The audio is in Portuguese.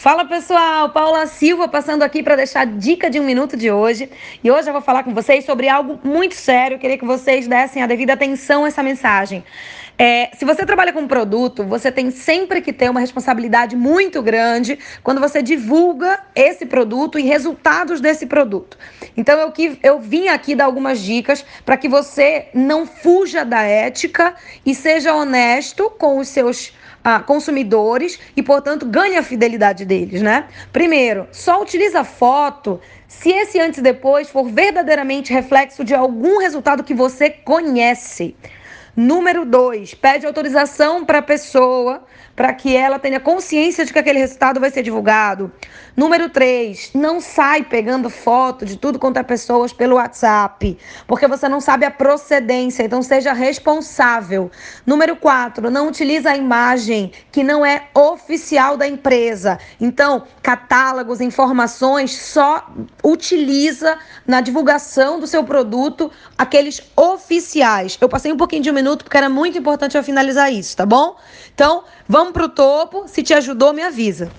Fala pessoal, Paula Silva passando aqui para deixar dica de um minuto de hoje. E hoje eu vou falar com vocês sobre algo muito sério. Eu queria que vocês dessem a devida atenção a essa mensagem. É, se você trabalha com um produto, você tem sempre que ter uma responsabilidade muito grande quando você divulga esse produto e resultados desse produto. Então eu, eu vim aqui dar algumas dicas para que você não fuja da ética e seja honesto com os seus ah, consumidores e, portanto, ganhe a fidelidade deles, né? Primeiro, só utiliza foto se esse antes e depois for verdadeiramente reflexo de algum resultado que você conhece. Número dois, pede autorização para a pessoa para que ela tenha consciência de que aquele resultado vai ser divulgado. Número três, não sai pegando foto de tudo quanto é pessoas pelo WhatsApp, porque você não sabe a procedência, então seja responsável. Número quatro, não utiliza a imagem que não é oficial da empresa. Então, catálogos, informações, só utiliza na divulgação do seu produto aqueles oficiais. Eu passei um pouquinho de um minuto porque era muito importante eu finalizar isso, tá bom? Então, vamos para o topo. Se te ajudou, me avisa.